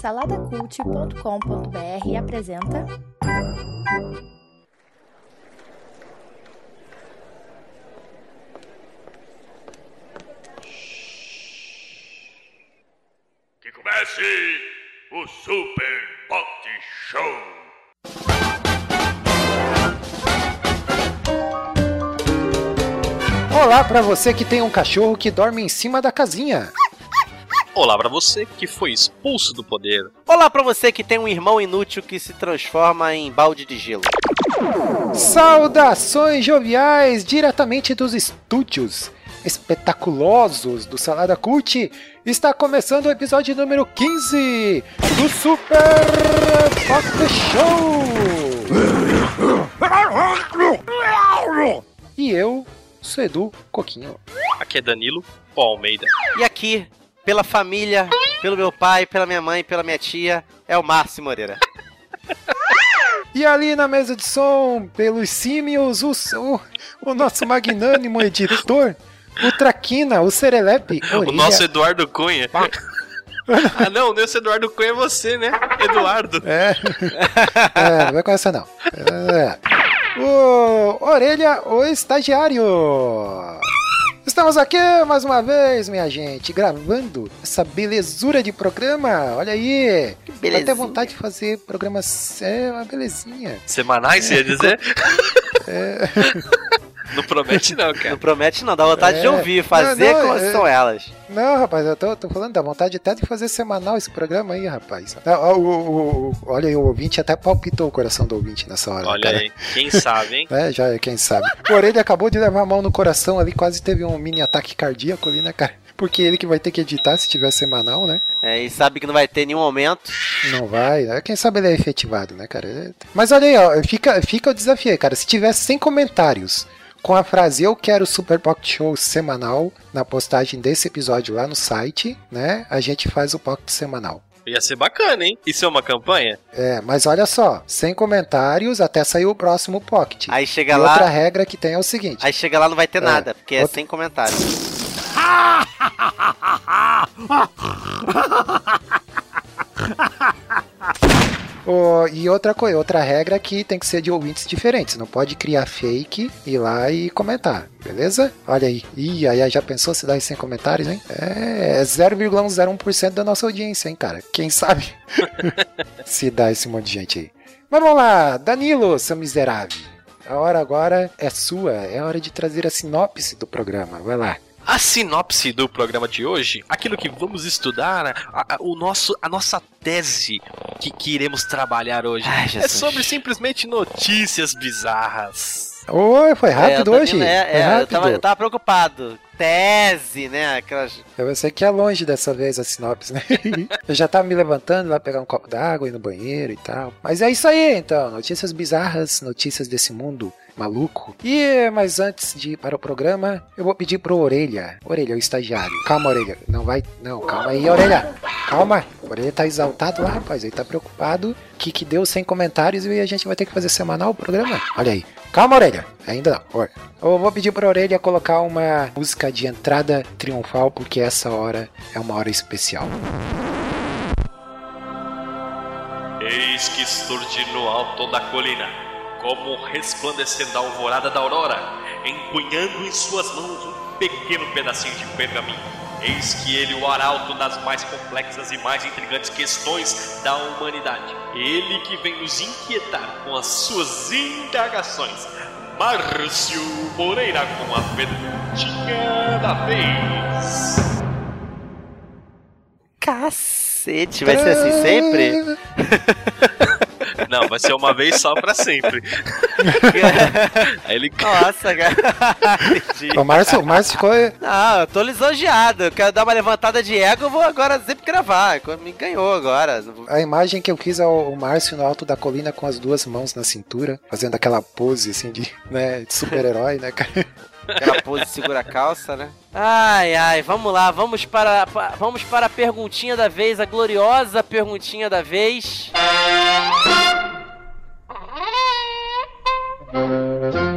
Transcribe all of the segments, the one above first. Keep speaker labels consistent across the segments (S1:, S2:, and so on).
S1: Saladacult.com.br apresenta.
S2: Que comece o Super Pot Show!
S3: Olá pra você que tem um cachorro que dorme em cima da casinha.
S4: Olá pra você que foi expulso do poder.
S5: Olá pra você que tem um irmão inútil que se transforma em balde de gelo.
S3: Saudações joviais diretamente dos estúdios espetaculosos do Salada Cult. Está começando o episódio número 15 do Super Pop Show. E eu sou Edu Coquinho.
S4: Aqui é Danilo Pó Almeida.
S5: E aqui, pela família, pelo meu pai, pela minha mãe, pela minha tia, é o Márcio Moreira.
S3: E ali na mesa de som, pelos símios, o, o, o nosso magnânimo editor, o Traquina, o Serelepe,
S4: O nosso Eduardo Cunha. ah, não, o nosso Eduardo Cunha é você, né? Eduardo.
S3: É. é, não vai com essa não. É. O Orelha, o estagiário. Estamos aqui mais uma vez, minha gente, gravando essa belezura de programa. Olha aí. Que
S5: belezinha.
S3: Dá até vontade de fazer programas. É uma belezinha.
S4: Semanais, você ia dizer?
S3: É.
S4: Não promete não, cara.
S5: Não promete não, dá vontade de
S3: É.
S5: ouvir, fazer
S3: Não, não,
S5: como
S3: é-
S5: são elas.
S3: Não, rapaz, eu tô, tô falando da vontade até de fazer semanal esse programa aí, rapaz. O- o- o- olha aí, o ouvinte até palpitou o coração do ouvinte nessa hora.
S4: Olha
S3: cara.
S4: aí, quem sabe, hein?
S3: É, já quem sabe. O Orelha acabou de levar a mão no coração ali, quase teve um mini ataque cardíaco ali, né, cara? Porque ele que vai ter que editar se tiver semanal, né?
S5: É, e sabe que não vai ter nenhum aumento.
S3: Não vai, né? Quem sabe ele é efetivado, né, cara? Mas olha aí, ó, fica, fica o desafio aí, cara. Se tivesse 100 comentários com a frase Eu quero Super Pocket Show semanal na postagem desse episódio lá no site, né? A gente faz o Pocket semanal.
S4: Ia ser bacana, hein? Isso é uma campanha?
S3: É, mas olha só, 100 comentários até sair o próximo Pocket.
S5: Aí
S3: E
S5: chega
S3: outra
S5: lá,
S3: regra que tem é o seguinte.
S5: aí chega lá não vai ter
S3: É,
S5: nada, porque é
S3: outra-
S5: sem comentários.
S3: Ô, e outra coisa, outra regra é que tem que ser de ouvintes diferentes. Não pode criar fake, ir lá e comentar, beleza? Olha aí. Ih, aí já pensou se dá 100 comentários, hein? É, é 0,01% da nossa audiência, hein, cara? Quem sabe se dá esse monte de gente aí. Mas vamos lá, Danilo, seu miserável. A hora agora é sua, é hora de trazer a sinopse do programa. Vai lá.
S4: A sinopse do programa de hoje, aquilo que vamos estudar, a, a- o nosso, a nossa tese que, que iremos trabalhar hoje,
S5: Ai,
S4: é sobre simplesmente notícias bizarras.
S3: Oi, foi rápido
S5: É,
S3: hoje?
S5: é,
S3: foi
S5: é, eu,
S3: rápido.
S5: tava, eu tava preocupado. Tese, né? Aquelas.
S3: Eu sei que é longe dessa vez a sinopse, né? eu já tava me levantando lá pegar um copo d'água, ir no banheiro e tal. Mas é isso aí, então. Notícias bizarras, notícias desse mundo maluco. E, mas antes de ir para o programa, eu vou pedir pro Orelha. Orelha, o estagiário. Calma, Orelha. Não vai. Não, calma aí, Orelha. Calma. Orelha tá exaltado lá, rapaz. Ele tá preocupado que, que deu 100 comentários e a gente vai ter que fazer semanal o programa. Olha aí. Calma, Orelha. Ainda não. Eu vou pedir pra Orelha colocar uma música de entrada triunfal, porque essa hora é uma hora especial.
S4: Eis que surge no alto da colina, como resplandecendo a alvorada da aurora, empunhando em suas mãos um pequeno pedacinho de pergaminho. Eis que ele, o arauto das mais complexas e mais intrigantes questões da humanidade. Ele que vem nos inquietar com as suas indagações. Márcio Moreira com a perguntinha da vez.
S5: Cacete, vai ser assim sempre?
S4: Não, vai ser uma vez só pra sempre. Aí ele
S5: Nossa, cara. Entendi.
S3: O Márcio, o Márcio ficou.
S5: Não, eu tô lisonjeado. Eu quero dar uma levantada de ego, eu vou agora sempre gravar. Me ganhou agora.
S3: A imagem que eu fiz é o Márcio no alto da colina com as duas mãos na cintura, fazendo aquela pose assim de, né, de super-herói, né, cara?
S5: Aquela pose segura a calça, né? Ai, ai, vamos lá, vamos para, pa- vamos para a perguntinha da vez, a gloriosa perguntinha da vez.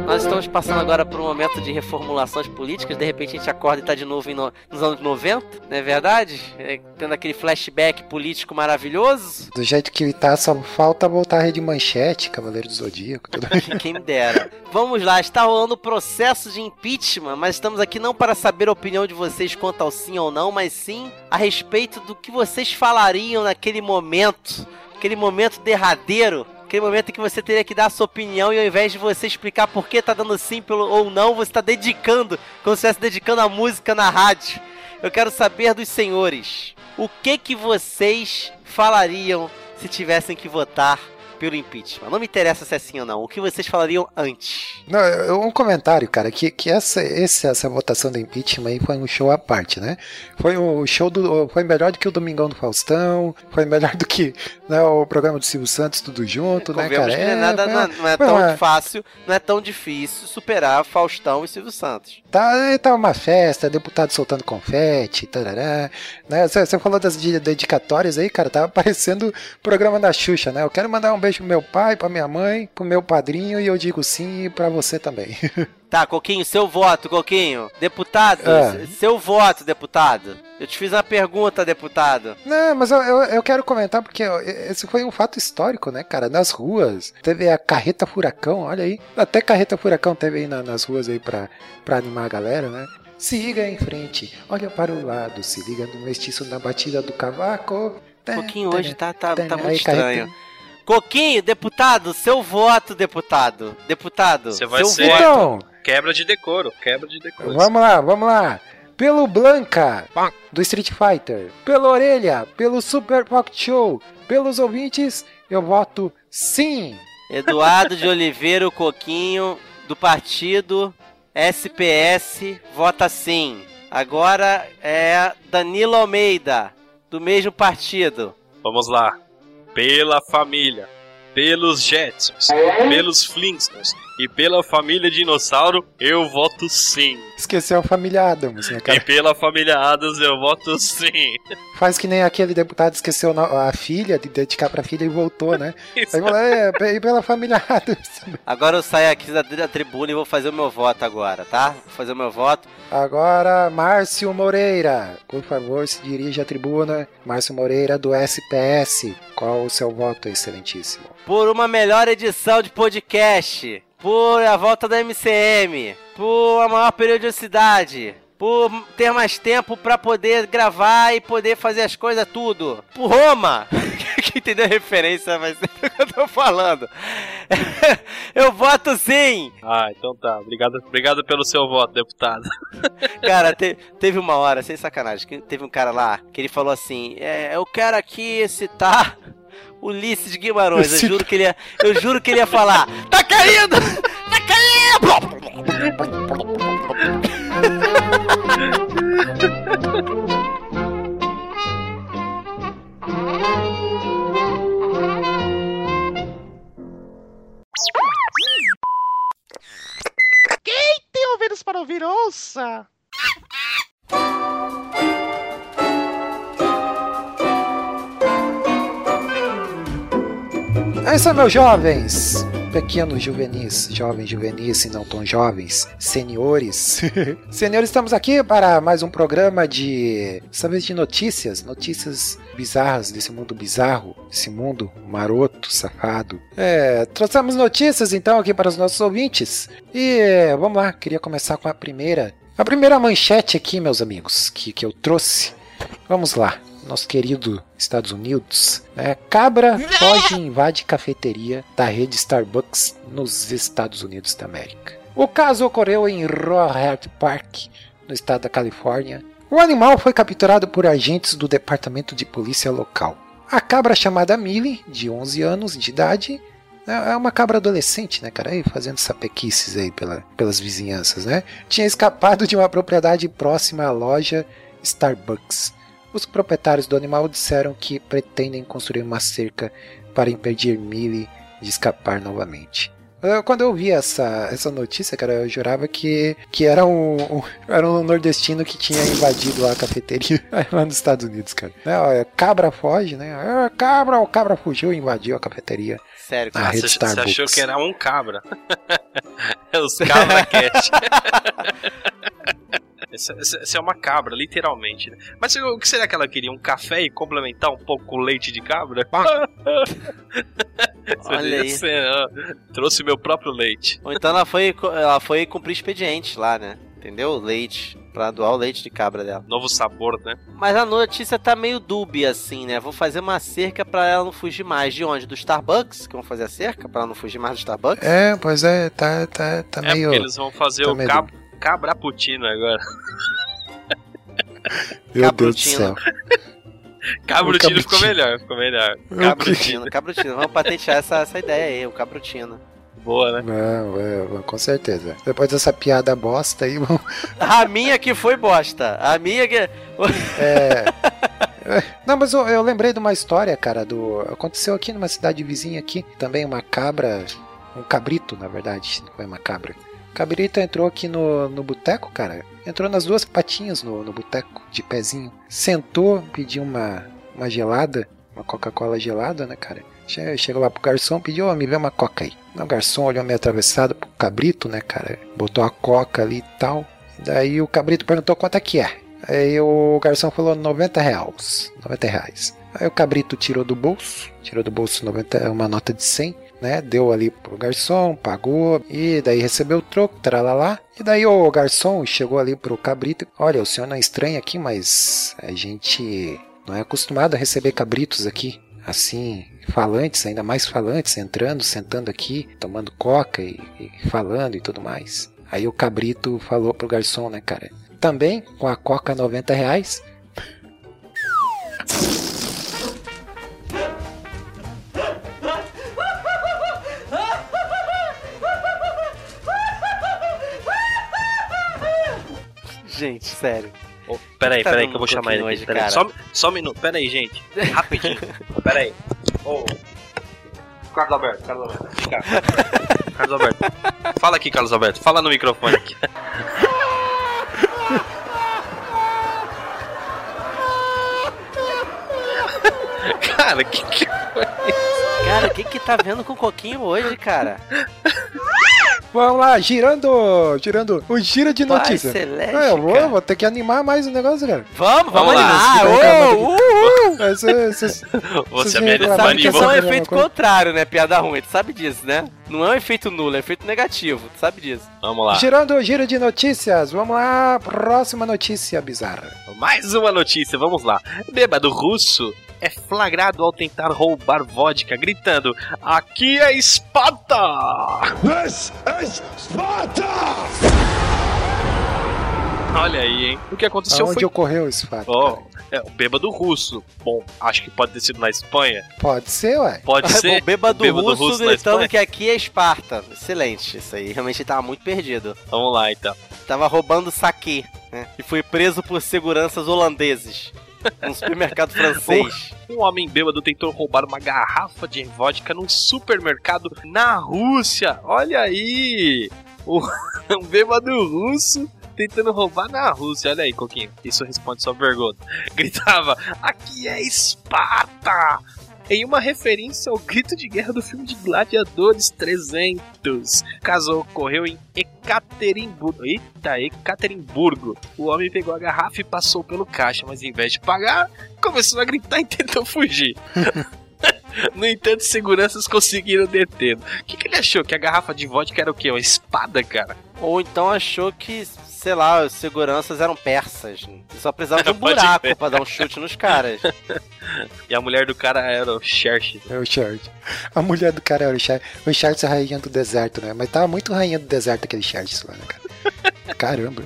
S5: Nós estamos passando agora por um momento de reformulações políticas, de repente a gente acorda e tá de novo no, nos anos 90, não é verdade? É, tendo aquele flashback político maravilhoso.
S3: Do jeito que ele tá, só falta voltar a rede manchete, Cavaleiro do Zodíaco. Tudo.
S5: Quem me dera. Vamos lá, está rolando o processo de impeachment, mas estamos aqui não para saber a opinião de vocês quanto ao sim ou não, mas sim a respeito do que vocês falariam naquele momento, aquele momento derradeiro aquele momento em que você teria que dar a sua opinião e ao invés de você explicar por que tá dando sim pelo, ou não, você está dedicando, como se estivesse dedicando a música na rádio. Eu quero saber dos senhores, o que que vocês falariam se tivessem que votar pelo impeachment. Não me interessa se é sim ou não. O que vocês falariam antes?
S3: Não, um comentário, cara, que, que essa, esse, essa votação do impeachment aí foi um show à parte, né? Foi o show do. Foi melhor do que o Domingão do Faustão, foi melhor do que né, o programa do Silvio Santos, tudo junto, né, cara?
S5: não é, nada, não é, não é tão
S3: uma-
S5: fácil, não é tão difícil superar Faustão e Silvio Santos.
S3: Tá, tá uma festa, deputado soltando confete, tarará, né? Você falou das de- dedicatórias aí, cara, tava parecendo o programa da Xuxa, né? Eu quero mandar um beijo pro meu pai, pra minha mãe, pro meu padrinho e eu digo sim pra você também.
S5: Tá, Coquinho, seu voto, Coquinho. Deputado, se- seu voto, deputado. Eu te fiz uma pergunta, deputado.
S3: Não, mas eu, eu, eu quero comentar porque esse foi um fato histórico, né, cara? Nas ruas, teve a carreta furacão, olha aí. Até carreta furacão teve aí na- nas ruas aí pra, pra animar a galera, né? Se liga em frente, olha para o lado, se liga no mestiço na batida do cavaco.
S5: Coquinho hoje tá, tá, tá muito estranho. Coquinho, deputado, seu voto, deputado. Deputado,
S4: Você vai
S5: seu
S4: ser-
S5: voto.
S3: Então,
S4: Quebra de decoro, quebra de decoro.
S3: vamos lá, vamos lá. Pelo Blanca, do Street Fighter. Pelo Orelha, pelo Super Pocket Show. Pelos ouvintes, eu voto sim.
S5: Eduardo de Oliveira, o Coquinho, do partido SPS, vota sim. Agora é Danilo Almeida, do mesmo partido.
S4: Vamos lá. Pela família, pelos Jetsons, pelos Flintstones e pela família Dinossauro, eu voto sim.
S3: Esqueceu a família Adams, né, cara?
S4: E pela família Adams, eu voto sim.
S3: Faz que nem aquele deputado esqueceu a filha, de dedicar pra filha e voltou, né? Aí falou, é, e pela família Adams.
S5: Agora eu saio aqui da, da tribuna e vou fazer o meu voto agora, tá? Vou fazer o meu voto.
S3: Agora, Márcio Moreira, por favor, se dirija à tribuna. Márcio Moreira, do SPS. Qual o seu voto, excelentíssimo?
S5: Por uma melhor edição de podcast. Por a volta da MCM. Por a maior periodicidade. Por ter mais tempo pra poder gravar e poder fazer as coisas tudo. Por Roma. Quem entendeu a referência vai ser o que eu tô falando. Eu voto sim.
S4: Ah, então tá. Obrigado, obrigado pelo seu voto, deputado.
S5: Cara, te- teve uma hora, sem sacanagem, que teve um cara lá que ele falou assim: é, Eu quero aqui citar Ulisses de Guimarães. Eu juro que ele ia, eu juro que ele ia falar: Tá caindo! Tá caindo!
S6: Tem ouvidos para ouvir, ouça!
S3: É isso aí, meus jovens! Pequenos juvenis, jovens juvenis e não tão jovens, senhores. senhores, estamos aqui para mais um programa de, dessa vez de notícias, notícias bizarras desse mundo bizarro, esse mundo maroto, safado. É, trouxemos notícias então aqui para os nossos ouvintes. E é, vamos lá, queria começar com a primeira. A primeira manchete aqui, meus amigos, que, que eu trouxe. Vamos lá nosso querido Estados Unidos, né? Cabra foge e invade cafeteria da rede Starbucks nos Estados Unidos da América. O caso ocorreu em Rohrert Park, no estado da Califórnia. O animal foi capturado por agentes do departamento de polícia local. A cabra chamada Millie, de 11 anos de idade, é uma cabra adolescente, né, cara? Aí fazendo sapequices aí pela, pelas vizinhanças, né? Tinha escapado de uma propriedade próxima à loja Starbucks. Os proprietários do animal disseram que pretendem construir uma cerca para impedir Millie de escapar novamente. Eu- Quando eu vi essa, essa notícia, cara, eu jurava que, que era, um, um- era um nordestino que tinha invadido a cafeteria lá nos Estados Unidos, cara. Né, ó, cabra foge, né? Ah, cabra, o cabra fugiu e invadiu a cafeteria.
S5: Sério, cara.
S4: Você, você achou que era um cabra. é os cabra cat. Essa, essa- essa é uma cabra, literalmente. Né? Mas o que será que ela queria? Um café e complementar um pouco com leite de cabra?
S5: Olha aí.
S4: Você, ó, trouxe meu próprio leite.
S5: Ou então ela foi, ela foi cumprir expediente lá, né? Entendeu? Leite. Pra doar o leite de cabra dela.
S4: Novo sabor, né?
S5: Mas a notícia tá meio dúbia, assim, né? Vou fazer uma cerca pra ela não fugir mais. De onde? Do Starbucks? Que vão fazer a cerca pra ela não fugir mais do Starbucks?
S3: É, pois é, tá, tá, tá
S4: É
S3: meio.
S4: porque eles vão fazer
S3: tá
S4: o
S3: meio
S4: cab cabraputino agora.
S3: Meu Deus do
S5: Cabrutino.
S3: céu.
S4: Cabrutino ficou
S3: cabrutino.
S4: melhor, ficou melhor. Cabrutino,
S5: Cabrutino. Vamos patentear essa, essa ideia aí, o cabrutino.
S4: boa, né?
S3: Não, é, com certeza. Depois dessa piada bosta aí, vamos.
S5: A minha que foi bosta. A minha que.
S3: É. É, Não, mas eu, eu lembrei de uma história, cara, do. Aconteceu aqui numa cidade vizinha aqui, também uma cabra. Um cabrito, na verdade, não foi uma cabra. Cabrito entrou aqui no, no boteco, cara. Entrou nas duas patinhas no, no boteco, de pezinho. Sentou, pediu uma, uma gelada, uma Coca-Cola gelada, né, cara? Che- Chegou lá pro garçom, pediu, ó, me vê uma coca aí. O garçom olhou meio atravessado pro cabrito, né, cara? Botou a coca ali e tal. Daí o cabrito perguntou quanto é que é. Aí o garçom falou 90 reais. 90 reais. Aí o cabrito tirou do bolso, tirou do bolso 90, uma nota de 100, né? Deu ali pro garçom, pagou, e daí recebeu o troco, tralalá. E daí o garçom chegou ali pro cabrito. Olha, o senhor não é estranho aqui, mas a gente não é acostumado a receber cabritos aqui. Assim, falantes, ainda mais falantes, entrando, sentando aqui, tomando coca e, e falando e tudo mais. Aí o cabrito falou pro garçom, né, cara? Também com a coca 90 reais.
S5: Sério.
S4: Ô, peraí,
S5: Tá
S4: peraí que eu vou chamar ele aqui.
S5: hoje,
S4: Peraí,
S5: cara.
S4: só, só um minuto. Peraí, gente. Rapidinho. peraí. Ô. Carlos Alberto, Carlos Alberto. Vem cá. Carlos Alberto. Fala aqui, Carlos Alberto. Fala no microfone aqui. Cara, que que
S5: Cara, o que que tá vendo com o Coquinho hoje, cara?
S3: Vamos lá, girando, girando o giro de
S5: Pai
S3: notícia.
S5: celeste,
S3: É, eu vou, vou ter que animar mais o negócio, cara.
S5: Vamos, vamos,
S4: Vamos lá.
S5: animar! Ô,
S3: calma
S5: uh, uh.
S3: Cês-
S4: você
S3: Vocês
S4: me
S5: Sabe que é um
S3: é
S5: efeito
S3: coisa-
S5: contrário, né? Piada ruim, tu sabe disso, né? Não é um efeito nulo, é um efeito negativo, tu sabe disso.
S4: Vamos lá.
S3: girando o giro de notícias. Vamos lá, próxima notícia bizarra.
S4: Mais uma notícia, vamos lá. Bêbado russo é flagrado ao tentar roubar vodka, gritando: Aqui é Esparta!
S2: This is Sparta!
S4: Olha aí, hein? O que aconteceu
S3: Aonde
S4: foi.
S3: ocorreu esse fato? Cara?
S4: é o bêbado russo. Bom, acho que pode ter sido na Espanha.
S3: Pode ser, ué.
S4: Pode ser.
S5: o bêbado,
S4: bêbado
S5: russo,
S4: russo
S5: gritando que aqui é Esparta. Excelente, isso aí. Realmente ele tava muito perdido.
S4: Vamos lá então.
S5: Tava roubando saque, né? E foi preso por seguranças holandeses. Num supermercado francês.
S4: Um homem bêbado tentou roubar uma garrafa de vodka num supermercado na Rússia. Olha aí! Um bêbado russo tentando roubar na Rússia. Olha aí, Coquinho. Isso responde sua pergunta. Gritava: Aqui é Esparta! Em uma referência ao grito de guerra do filme de Gladiadores 300. O caso ocorreu em Ekaterimburgo. Eita, Ekaterimburgo. O homem pegou a garrafa e passou pelo caixa, mas em vez de pagar, começou a gritar e tentou fugir. No entanto, seguranças conseguiram detê-lo. O que, que ele achou? Que a garrafa de vodka era o quê? Uma espada, cara?
S5: Ou então achou que, sei lá, os seguranças eram persas. E só precisava de um buraco pra dar um chute nos caras.
S4: E a mulher do cara era o Xerxes.
S3: É o Charles. A mulher do cara era o Charles. O Charles é a rainha do deserto, né? Mas tava muito rainha do deserto aquele Charles lá, né, cara? Caramba.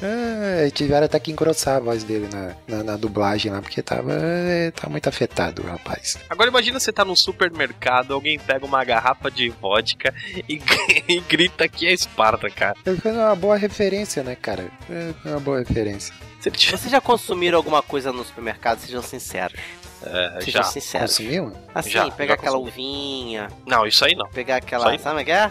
S3: É, tiveram até que engrossar a voz dele na, na, na dublagem lá, porque tava, é, tava muito afetado rapaz.
S4: Agora imagina você tá num supermercado, alguém pega uma garrafa de vodka e, e grita que é Esparta, cara.
S3: Ele fez uma boa referência, né, cara? É, foi uma boa referência.
S5: Vocês já consumiram alguma coisa no supermercado? Sejam sinceros.
S4: É,
S5: Seja
S4: já.
S5: sincero.
S3: Consumiu?
S5: Assim,
S4: Já,
S5: pegar
S4: já
S5: aquela uvinha,
S4: Não, isso aí não.
S5: pegar aquela. Sabe o que é?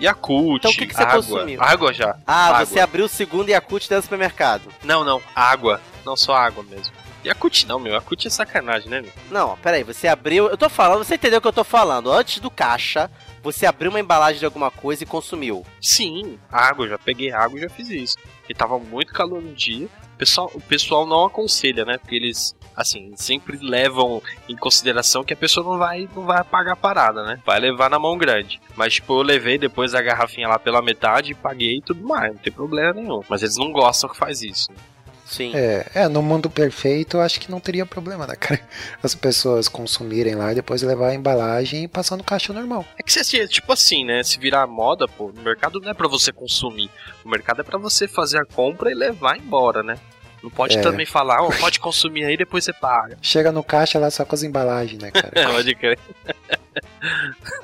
S4: Yakult,
S5: Então o que que você
S4: água.
S5: consumiu?
S4: Água já.
S5: Ah,
S4: Água.
S5: você abriu o segundo Yakult dentro do supermercado.
S4: Não, não. Água. Não só água mesmo. Yakult não, meu. Yakult é sacanagem, né, meu?
S5: Não, peraí, você abriu. Eu tô falando, você entendeu o que eu tô falando? Antes do caixa, você abriu uma embalagem de alguma coisa e consumiu.
S4: Sim, água. Já peguei água e já fiz isso. E tava muito calor no dia. O pessoal, o pessoal não aconselha, né? Porque eles, assim, sempre levam em consideração que a pessoa não vai, não vai pagar a parada, né? Vai levar na mão grande. Mas, tipo, eu levei depois a garrafinha lá pela metade, paguei e tudo mais. Não tem problema nenhum. Mas eles não gostam que faz isso. né?
S5: Sim.
S3: É, é, no mundo perfeito eu acho que não teria problema, né, cara? As pessoas consumirem lá e depois levar a embalagem e passar no caixa normal.
S4: É que você, tipo assim, né? Se virar moda, pô, o mercado não é pra você consumir. O mercado é pra você fazer a compra e levar embora, né? Não pode
S3: É.
S4: também falar, ó, pode consumir aí depois você paga.
S3: Chega no caixa lá só com as embalagens, né, cara?
S4: pode crer.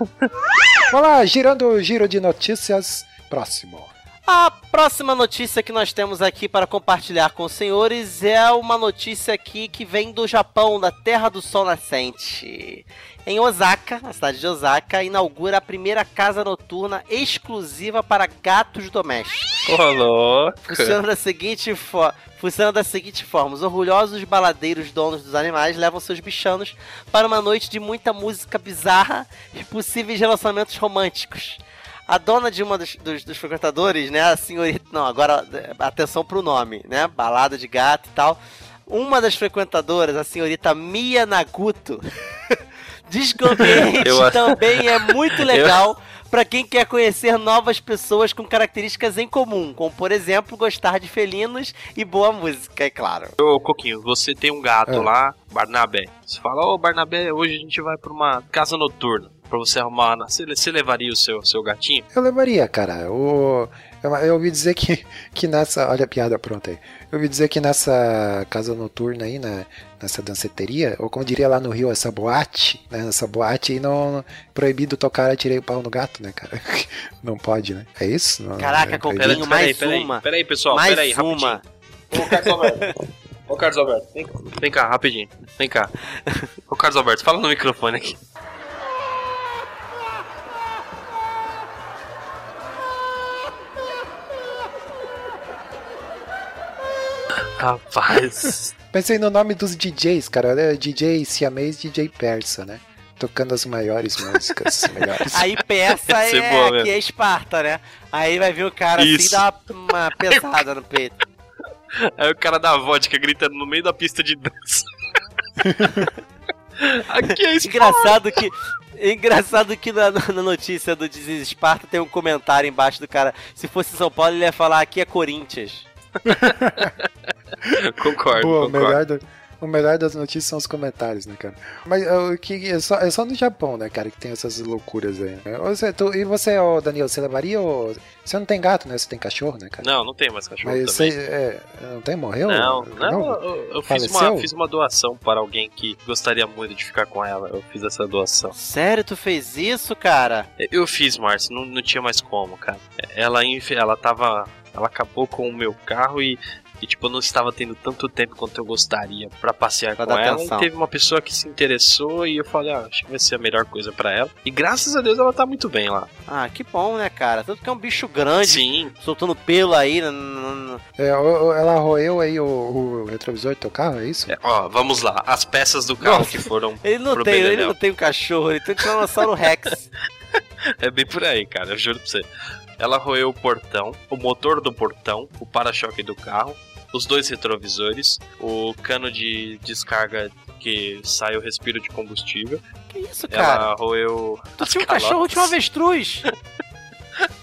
S3: Vamos lá, girando o giro de notícias. Próximo.
S5: A próxima notícia que nós temos aqui para compartilhar com os senhores é uma notícia aqui que vem do Japão, da Terra do Sol Nascente. Em Osaka, a cidade de Osaka, inaugura a primeira casa noturna exclusiva para gatos domésticos.
S4: Louco.
S5: Funciona da seguinte forma. Funciona da seguinte forma: os orgulhosos baladeiros donos dos animais levam seus bichanos para uma noite de muita música bizarra e possíveis relacionamentos românticos. A dona de uma dos, dos- dos frequentadores, né, a senhorita. Não, agora é, atenção pro nome, né? Balada de gato e tal. Uma das frequentadoras, a senhorita Mia Naguto, diz que o ambiente
S4: Eu
S5: também é muito legal para quem quer conhecer novas pessoas com características em comum, como por exemplo gostar de felinos e boa música, é claro.
S4: Ô, Coquinho, você tem um gato
S3: É.
S4: lá, Barnabé. Você fala, ô, Barnabé, hoje a gente vai pra uma casa noturna. Pra você arrumar. Você, você levaria o seu, seu gatinho?
S3: Eu levaria, cara. O, eu, eu ouvi dizer que, que nessa. Olha a piada pronta aí. Eu ouvi dizer que nessa casa noturna aí, na, nessa danceteria, ou como diria lá no Rio, essa boate, né? Nessa boate aí não. Proibido tocar atirei o pau no gato, né, cara? Não pode, né? É isso? Não,
S5: Caraca,
S3: é proibido?
S5: mais
S4: peraí,
S5: uma.
S4: Peraí, pessoal,
S5: Mais
S4: peraí,
S5: uma.
S4: rapidinho. Ô, Carlos Alberto. Ô, Carlos Alberto, vem, vem cá, rapidinho. Vem cá. Ô, Carlos Alberto, fala no microfone aqui. Rapaz.
S3: Pensei no nome dos DJs, cara. Olha, DJ siamês, DJ persa, né? Tocando as maiores músicas melhores.
S5: Aí
S4: ser
S5: é que
S4: mesmo.
S5: é Esparta, né? Aí vai vir o cara assim e
S4: Isso.
S5: dá uma, uma pesada no peito.
S4: Aí o cara da vodka gritando no meio da pista de dança. aqui é isso.
S5: Engraçado que. Engraçado que na, na notícia do Diz Esparta tem um comentário embaixo do cara. Se fosse São Paulo, ele ia falar aqui é Corinthians.
S4: Concordo,
S3: o
S4: concordo.
S3: melhor, do- o melhor das notícias são os comentários, né, cara? Mas o que é só, é só no Japão, né, cara, que tem essas loucuras aí. né? Você, tu- e você, ô, Daniel, você levaria ou... Você não tem gato, né? Você tem cachorro, né, cara?
S4: Não, não tem mais cachorro
S3: Mas
S4: também.
S3: você é, não tem? Morreu?
S4: Não, não, eu, eu fiz, uma, fiz uma doação para alguém que gostaria muito de ficar com ela. Eu fiz essa doação.
S5: Sério, tu fez isso, cara?
S4: Eu fiz, Márcio, não, não tinha mais como, cara. Ela, ela tava. Ela acabou com o meu carro e, e, tipo, eu não estava tendo tanto tempo quanto eu gostaria pra passear
S5: Pra
S4: com ela.
S5: atenção.
S4: E teve uma pessoa que se interessou e eu falei, ah, acho que vai ser a melhor coisa pra ela. E graças a Deus ela tá muito bem lá.
S5: Ah, que bom, né, cara? Tanto que é um bicho grande,
S4: Sim,
S5: soltando pelo aí. n- n- n-
S3: É, ela roeu aí o, o retrovisor do teu carro, é isso?
S4: É, ó, vamos lá. As peças do carro
S5: Nossa.
S4: que foram.
S5: Ele não
S4: pro
S5: tem, ele não tem um cachorro, ele tem um Tiranossauro Rex.
S4: É bem por aí, cara, eu juro pra você. Ela roeu o portão, o motor do portão, o para-choque do carro, os dois retrovisores, o cano de descarga que sai o respiro de combustível.
S5: Que isso, cara?
S4: Ela roeu.
S5: Tu tinha um cachorro, tinha um avestruz.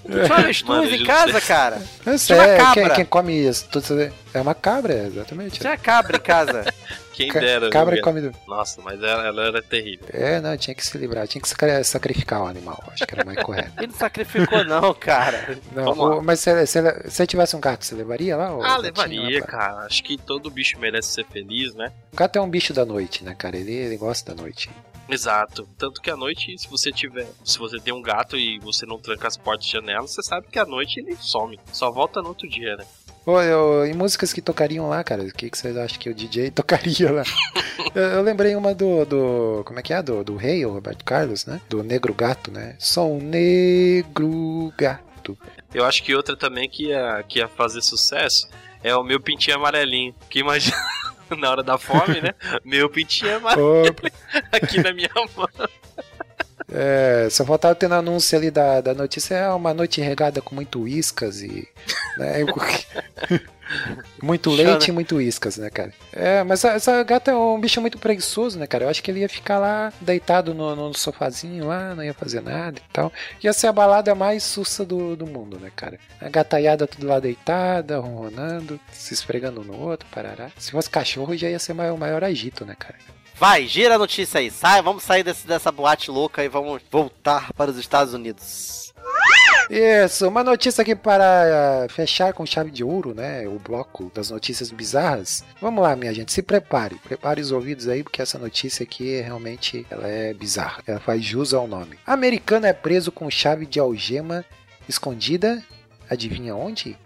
S5: Tu tinha avestruz
S4: Mano,
S5: em casa,
S4: sei.
S5: cara?
S3: Essa
S5: Tinha uma
S3: é,
S5: cabra.
S3: quem, quem come isso? tudo- É uma cabra, exatamente.
S5: Tinha cabra em casa.
S4: Quem
S3: Ca-
S4: dera.
S3: cabra
S4: viu,
S3: come... do-
S4: Nossa, mas ela, ela era terrível.
S3: É, não, tinha que se livrar, tinha que sacri- sacrificar o animal, acho que era mais correto.
S5: Ele não sacrificou, não, cara.
S3: Não, o- mas se, se, se tivesse um gato, você levaria lá?
S4: Ah, levaria,
S3: lá pra-
S4: cara. Acho que todo bicho merece ser feliz, né?
S3: O gato é um bicho da noite, né, cara? Ele, ele gosta da noite.
S4: Exato. Tanto que à noite, se você tiver. Se você tem um gato e você não tranca as portas e janelas, você sabe que à noite ele some. Só volta no outro dia, né?
S3: Eu, e músicas que tocariam lá, cara? O que, que vocês acham que o DJ tocaria lá? Eu, eu lembrei uma do, do. Como é que é? Do, do rei, o Roberto Carlos, né? Do Negro Gato, né? Sou um negro gato.
S4: Eu acho que outra também que ia, que ia fazer sucesso é o meu pintinho amarelinho. Que imagina. Na hora da fome, né? Meu pintinho amarelinho
S3: Opa.
S4: aqui na minha mão.
S3: É, só faltava ter no anúncio ali da, da notícia, é uma noite regada com muito iscas e. Né, muito
S5: Chana.
S3: leite e muito iscas, né, cara? É, mas essa, gata é um bicho muito preguiçoso, né, cara? Eu acho que ele ia ficar lá deitado no, no sofazinho lá, não ia fazer nada e tal. Ia ser a balada mais sussa do, do mundo, né, cara? A gataiada tudo lá deitada, ronronando, se esfregando um no outro, parará. Se fosse cachorro, já ia ser maior, maior agito, né, cara?
S5: Vai, gira a notícia aí. Sai, vamos sair desse, dessa boate louca e vamos voltar para os Estados Unidos.
S3: Isso, uma notícia aqui para ah, fechar com chave de ouro, né? O bloco das notícias bizarras. Vamos lá, minha gente, se prepare. Prepare os ouvidos aí, porque essa notícia aqui realmente ela é bizarra. Ela faz jus ao nome. Americano é preso com chave de algema escondida. Adivinha onde?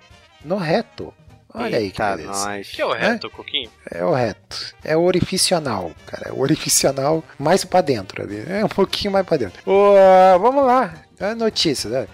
S3: No reto. Olha aí que beleza.
S5: nós.
S4: Que é o reto, Coquinho?
S3: É o reto. É o orifício anal, cara. É o orifício anal mais pra dentro ali. É um pouquinho mais pra dentro. Ô, vamos lá. A notícia, né?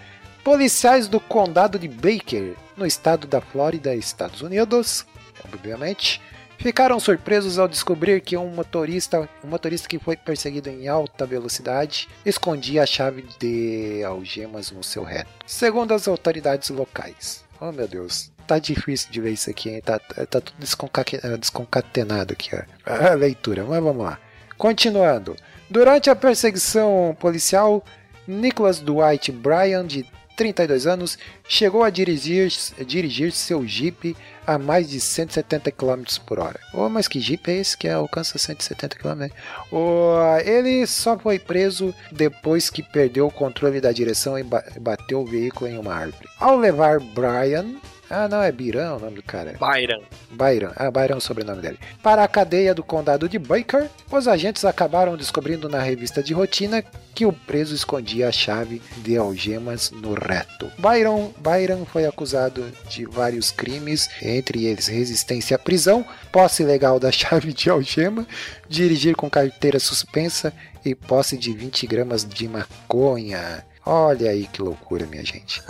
S3: Policiais do condado de Baker, no estado da Flórida, Estados Unidos, obviamente, ficaram surpresos ao descobrir que um motorista, um motorista que foi perseguido em alta velocidade, escondia a chave de algemas no seu reto. Segundo as autoridades locais. Oh meu Deus, tá difícil de ver isso aqui, hein? Tá, tá tudo eh, desconcatenado aqui, ó. A leitura, mas vamos lá. Continuando. Durante a perseguição policial, Nicholas Dwight Bryan, de 32 anos, chegou a dirigir, dirigir seu Jeep a mais de 170 km por hora. Oh, mas que Jeep é esse que alcança 170 km? Oh, ele só foi preso depois que perdeu o controle da direção e ba- bateu o veículo em uma árvore. Ao levar Brian. Ah, não, é Birão o nome do cara.
S4: Byron.
S3: Byron, ah, Byron é o sobrenome dele. Para a cadeia do condado de Baker, os agentes acabaram descobrindo na revista de rotina que o preso escondia a chave de algemas no reto. Byron, Byron foi acusado de vários crimes, entre eles resistência à prisão, posse ilegal da chave de algema, dirigir com carteira suspensa e posse de 20 gramas de maconha. Olha aí que loucura, minha gente.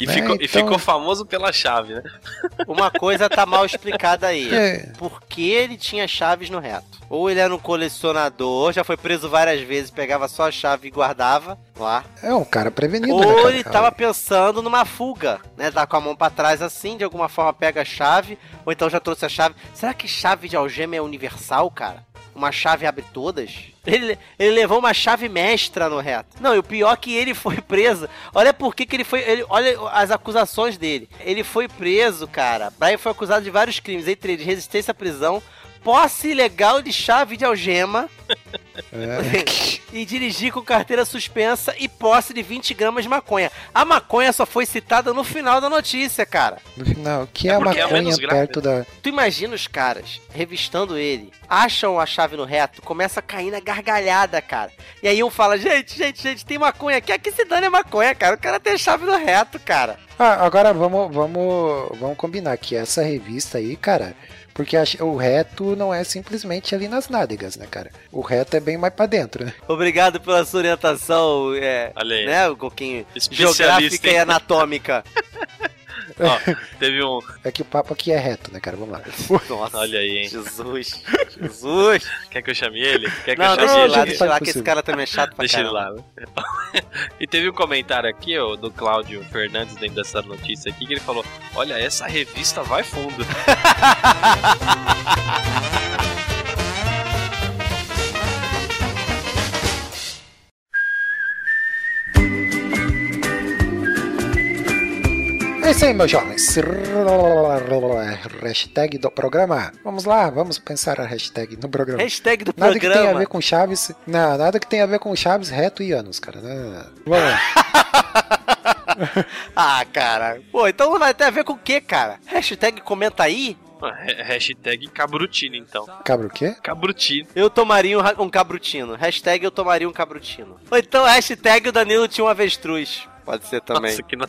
S4: E,
S3: É,
S4: ficou, e
S3: então-
S4: ficou famoso pela chave, né?
S5: Uma coisa tá mal explicada aí.
S3: É.
S5: Por que ele tinha chaves no reto? Ou ele era um colecionador, já foi preso várias vezes, pegava só a chave e guardava lá.
S3: É um cara prevenido, né,
S5: Ou
S3: cara?
S5: ele tava pensando numa fuga, né? Tá com a mão pra trás assim, de alguma forma pega a chave, ou então já trouxe a chave. Será que chave de algema é universal, cara? Uma chave abre todas? Ele, ele levou uma chave mestra no reto. Não, e o pior é que ele foi preso. Olha por que, que ele foi. ele- olha as acusações dele. Ele foi preso, cara. Brian foi acusado de vários crimes, entre eles resistência à prisão, posse ilegal de chave de algema
S3: É.
S5: e dirigir com carteira suspensa e posse de 20 gramas de maconha. A maconha só foi citada no final da notícia, cara.
S3: No final, que é,
S4: É
S3: a
S4: é
S3: maconha
S4: menos grave.
S3: perto da.
S5: Tu imagina os caras revistando ele, acham a chave no reto, começa a cair na gargalhada, cara. E aí um fala: gente, gente, gente, tem maconha aqui. Aqui se dane a maconha, cara. O cara tem a chave no reto, cara.
S3: Ah, agora vamos, vamos, vamos combinar que essa revista aí, cara. Porque o reto não é simplesmente ali nas nádegas, né, cara? O reto é bem mais pra dentro, né?
S5: Obrigado pela sua orientação, é,
S4: Olha aí.
S5: né, um pouquinho geográfica e anatômica.
S4: Ó, teve um.
S3: É que o papo aqui é reto, né, cara? Vamos lá.
S5: Nossa,
S4: Olha aí, hein?
S5: Jesus, Jesus.
S4: Quer que eu chame ele? Quer que
S5: Não,
S4: eu
S5: deixa
S4: chame
S5: ele lá, deixa ele lá, que esse cara também é chato pra
S4: Deixa ele
S5: caramba.
S4: lá, né? e teve um comentário aqui, ó, do Cláudio Fernandes, dentro dessa notícia aqui, que ele falou: Olha, essa revista vai fundo.
S3: É isso aí, meus jovens. Hashtag do programa. Vamos lá, vamos pensar a hashtag no programa.
S5: Hashtag do
S3: Nada que tenha a
S5: programa.
S3: ver com Chaves. Não, nada que tenha a ver com Chaves, reto e anos, cara. Não, não, não. Vamos lá.
S5: Ah, cara. Pô, então vai ter a ver com o quê, cara? Hashtag comenta aí.
S4: Ah, ha- Hashtag Cabrutino, então.
S3: Cabra o quê?
S4: Cabrutino.
S5: Eu tomaria um, um cabrutino. Hashtag eu tomaria um cabrutino. Ou então hashtag o Danilo tinha um avestruz. Pode ser também.
S4: Nossa, que no...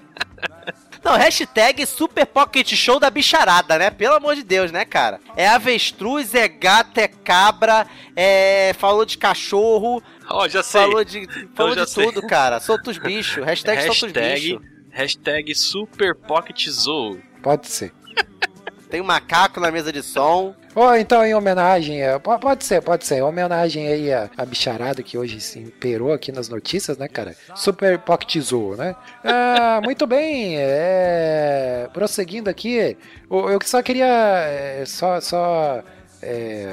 S5: Não, hashtag Super Pocket Show da bicharada, né? Pelo amor de Deus, né, cara? É avestruz, é gato, é cabra, é. Falou de cachorro,
S4: Ó, já sei.
S5: falou de. Falou
S4: já
S5: de
S4: sei.
S5: tudo, cara. Solta os bichos. Hashtag, solta os
S4: hashtag,
S5: bichos.
S4: hashtag Super Pocket Zoo.
S3: Pode ser.
S5: Tem um macaco na mesa de som.
S3: Ou então em homenagem, é, po- pode ser, pode ser, em homenagem aí a, a bicharada que hoje se imperou aqui nas notícias, né, cara? Super Pocket Zoo, né? Ah, muito bem, é, prosseguindo aqui, eu só queria, é, só, só, é,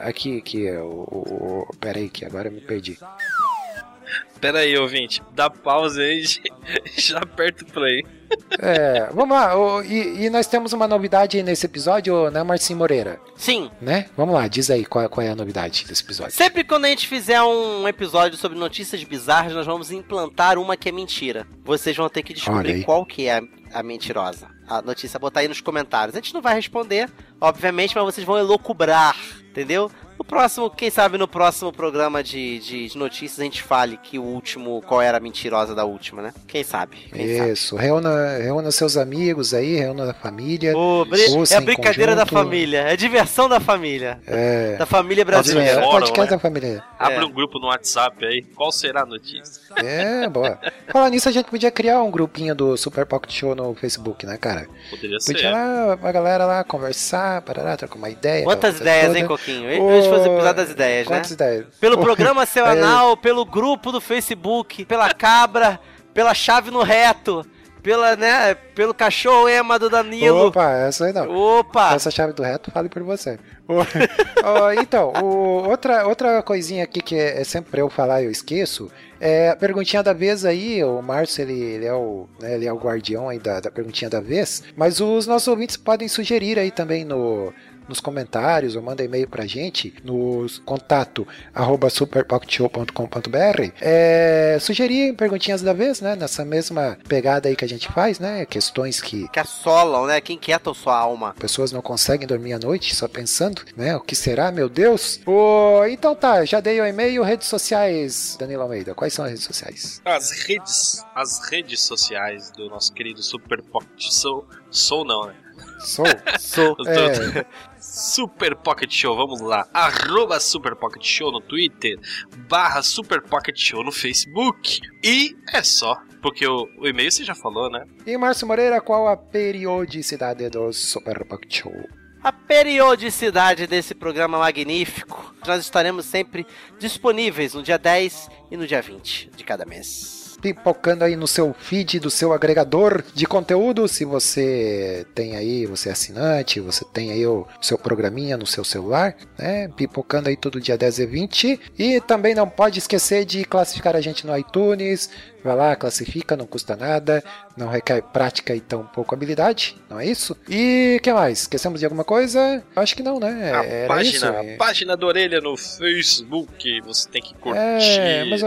S3: aqui, aqui, o, o, o- pera aí que agora eu me perdi.
S4: Pera aí, ouvinte. Dá pausa aí e já aperta o play.
S3: É, vamos lá, o- e, e nós temos uma novidade aí nesse episódio, né, Marcinho Moreira,
S5: Sim.
S3: né? Vamos lá, diz aí qual, qual é a novidade desse episódio.
S5: Sempre quando a gente fizer um episódio sobre notícias bizarras, nós vamos implantar uma que é mentira. Vocês vão ter que descobrir qual que é a, a mentirosa. A notícia, botar aí nos comentários. A gente não vai responder, obviamente, mas vocês vão elocubrar, entendeu? Próximo, quem sabe no próximo programa de, de, de notícias a gente fale que o último, qual era a mentirosa da última, né? Quem sabe? Quem sabe?
S3: Isso, reúna, reúna seus amigos aí, reúna a família.
S5: Ô,
S3: ouça
S5: é a brincadeira da família, é a diversão da família.
S3: É,
S5: Da família
S3: é,
S5: brasileira.
S4: Fórum,
S3: podcast
S4: né?
S3: da família.
S4: Abre
S5: É.
S4: um grupo no WhatsApp aí. Qual será a notícia?
S3: É, boa. Falar nisso, a gente podia criar um grupinho do Super Pocket Show no Facebook, né, cara?
S4: Poderia ser.
S3: Podia lá, a galera lá conversar, parará, trocar uma ideia.
S5: Quantas ideias,
S3: toda.
S5: hein, Coquinho? Hoje episódio das ideias, né?
S3: Quantas ideias?
S5: Pelo programa semanal, pelo grupo do Facebook, pela cabra, pela chave no reto, pela, né, pelo cachorro ema do Danilo.
S3: Opa, essa aí não.
S5: Opa!
S3: Essa chave do reto, fale por você. Então, o- outra, outra coisinha aqui que é, é sempre pra eu falar e eu esqueço, é a perguntinha da vez aí, o Márcio, ele, ele é, o, né, ele é o guardião aí da, da perguntinha da vez, mas os nossos ouvintes podem sugerir aí também no, nos comentários ou manda e-mail pra gente no contato arroba superpocketshow.com.br é, sugerir perguntinhas da vez, né, nessa mesma pegada aí que a gente faz, né, questões que
S5: Que assolam, né? Que inquietam sua alma.
S3: Pessoas não conseguem dormir à noite só pensando, né? O que será, meu Deus? Ô, então tá, já dei o e-mail, redes sociais, Danilo Almeida. Quais são as redes sociais?
S4: As redes, as redes sociais do nosso querido Super Pocket Show. Sou não, né?
S3: Sou.
S5: Sou.
S3: É,
S4: Super Pocket Show, vamos lá. Arroba Super Pocket Show no Twitter, barra Super Pocket Show no Facebook. E é só, porque o, o e-mail você já falou, né?
S3: e Márcio Moreira, qual a periodicidade do Super Pocket Show?
S5: A periodicidade desse programa magnífico. Nós estaremos sempre disponíveis no dia 10 e no dia 20 de cada mês.
S3: Pipocando aí no seu feed do seu agregador de conteúdo, se você tem aí, você é assinante, você tem aí o seu programinha no seu celular, né? Pipocando aí todo dia 10 e 20. E também não pode esquecer de classificar a gente no iTunes. Vai lá, classifica, não custa nada, não requer prática e tão pouco habilidade, não é isso? E que mais? Esquecemos de alguma coisa? Acho que não, né?
S4: a
S3: Era
S4: página,
S3: isso.
S4: a página da orelha no Facebook, você tem que curtir.
S3: É, mas o,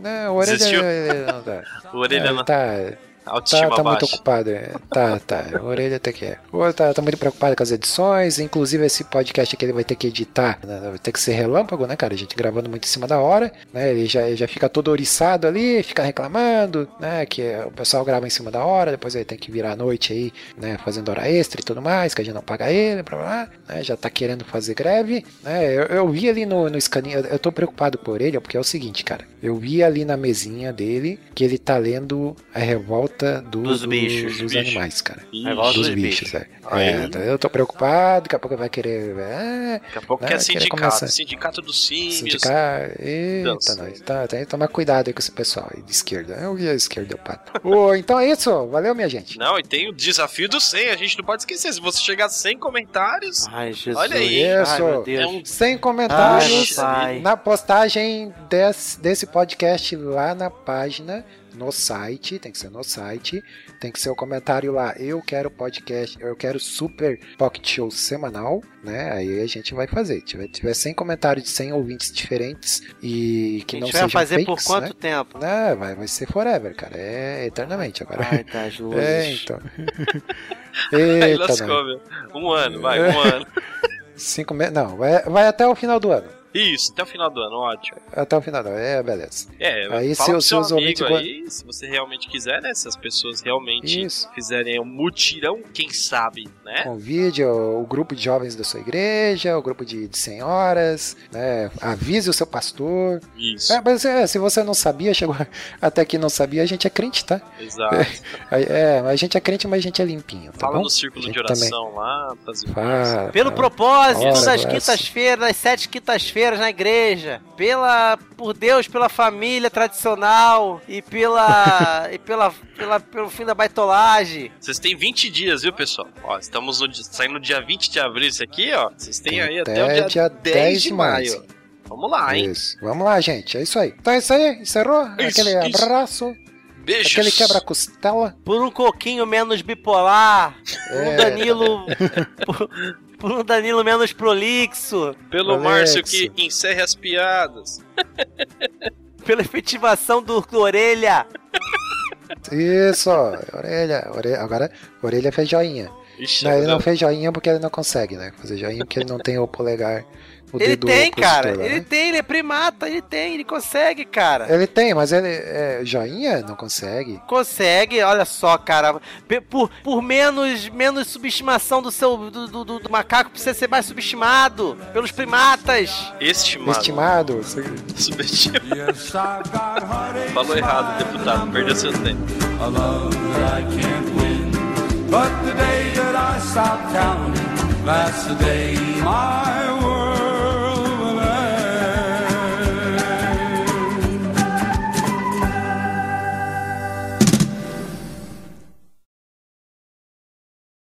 S3: né, o orelha
S4: Desistiu?
S3: não tá.
S4: O orelha
S3: É, tá, Tá, tá muito ocupado. é. Tá, tá. A orelha até que é. Ô, Tá, tá muito preocupado com as edições. Inclusive, esse podcast aqui ele vai ter que editar. né, Vai ter que ser relâmpago, né, cara? A gente gravando muito em cima da hora. Né? Ele já, já fica todo oriçado ali, fica reclamando, né? Que o pessoal grava em cima da hora, depois ele tem que virar à noite aí, né? Fazendo hora extra e tudo mais, que a gente não paga ele, blá, blá, né? Já tá querendo fazer greve. Né? Eu, eu vi ali no, no scaninho, eu, eu tô preocupado por ele, porque é o seguinte, cara. Eu vi ali na mesinha dele que ele tá lendo a revolta do-
S5: Dos
S3: do-
S5: bichos,
S3: dos
S4: bicho.
S3: animais, cara.
S4: Ih,
S5: Revolta
S3: Dos
S5: dos
S3: bichos,
S5: bichos.
S3: é. É, então eu tô preocupado, daqui a pouco vai querer. É,
S4: Daqui a pouco
S3: Ah,
S4: quer sindicato.
S3: começar.
S4: Sindicato dos símios.
S3: sindicar. Eita, nós. Tá, tem que tomar cuidado aí com esse pessoal aí de esquerda. Eu vi a esquerda, pato. Ô, então é isso. Valeu, minha gente.
S4: Não, e tem o desafio do 100. A gente não pode esquecer. Se você chegar a 100 comentários,
S5: Ai, Jesus.
S4: Olha aí.
S3: Isso.
S5: Ai, meu Deus.
S4: é um
S3: Sem
S5: Ai,
S3: comentários.
S5: meu pai.
S3: na postagem desse, desse podcast lá na página, no site, tem que ser no site, tem que ser o comentário lá, eu quero podcast, eu quero super pocket show semanal, né? Aí a gente vai fazer. Tiver, tiver 100 comentários de 100 ouvintes diferentes e que
S5: a
S3: não
S5: gente vai
S3: sejam
S5: fazer por
S3: fakes,
S5: quanto
S3: né?
S5: tempo?
S3: Né, vai, vai ser forever, cara. É eternamente agora.
S5: Ai, tá, luzes.
S3: É, então.
S4: aí
S3: Eita,
S4: lascou,
S3: não.
S4: meu. Um ano, vai, um ano.
S3: Cinco me... Não, vai, vai até o final do ano.
S4: Isso, até o final do ano, ótimo.
S3: Até o final, não. É, beleza.
S4: É,
S3: Aí,
S4: fala
S3: se
S4: pro
S3: os
S4: seu
S3: seus
S4: amigo
S3: ouvintes
S4: aí, se você realmente quiser, né? Se as pessoas realmente
S3: Isso.
S4: fizerem um mutirão, quem sabe, né?
S3: Convide o, o grupo de jovens da sua igreja, o grupo de, de senhoras, né? Avise o seu pastor.
S4: Isso,
S3: É, mas é, se você não sabia, chegou até aqui não sabia, a gente é crente, tá?
S4: exato.
S3: É, a gente é crente, mas a gente é limpinho, tá
S4: Fala
S3: bom?
S4: no círculo de
S3: gente também
S4: oração lá, fazer
S5: Pelo propósito
S3: Ora,
S5: das quintas-feiras, das sete quintas-feiras na igreja, pela, por Deus, pela família tradicional e pela, e pela, pela, pelo fim da baitolagem.
S4: Vocês têm 20 dias, viu, pessoal? Ó, estamos no, saindo no dia 20 de abril isso aqui, ó. Vocês têm aí
S3: até
S4: até, o dia,
S3: dia
S4: 10,
S3: 10
S4: de
S3: de
S4: maio.
S3: maio.
S4: Vamos lá, hein?
S3: Isso. Vamos lá, gente. É isso aí. Então é isso aí. Encerrou?
S4: Isso,
S3: aquele
S4: isso.
S3: abraço,
S4: Beijos.
S3: aquele quebra-costela.
S5: Por um coquinho menos bipolar, por um
S3: É.
S5: Danilo. por, por um Danilo menos prolixo,
S4: Pelo. Márcio que encerre as piadas.
S5: pela efetivação do, do orelha.
S3: Isso, orelha, orelha. Agora, orelha fez joinha.
S4: Ixi,
S3: Não, ele não fez joinha porque ele não consegue, né? Fazer joinha porque ele não tem o polegar.
S5: Ele tem,
S3: opositor
S5: cara.
S3: lá,
S5: Ele
S3: né?
S5: tem, ele é primata, ele tem, ele consegue, cara.
S3: Ele tem, mas ele. É, joinha? Não consegue.
S5: Consegue, olha só, cara. Por, por menos, menos subestimação do seu do, do, do- do macaco, precisa ser mais subestimado pelos primatas.
S4: Estimado.
S3: Estimado.
S4: Subestimado. Falou errado, deputado. Perdeu seu tempo.
S7: a love that I can't win. But the day that I stop counting, that's the day my